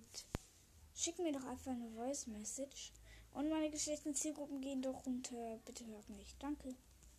geht, schick mir doch einfach eine Voice Message. Und meine geschlechtlichen Zielgruppen gehen doch runter. Bitte hört mich. Danke.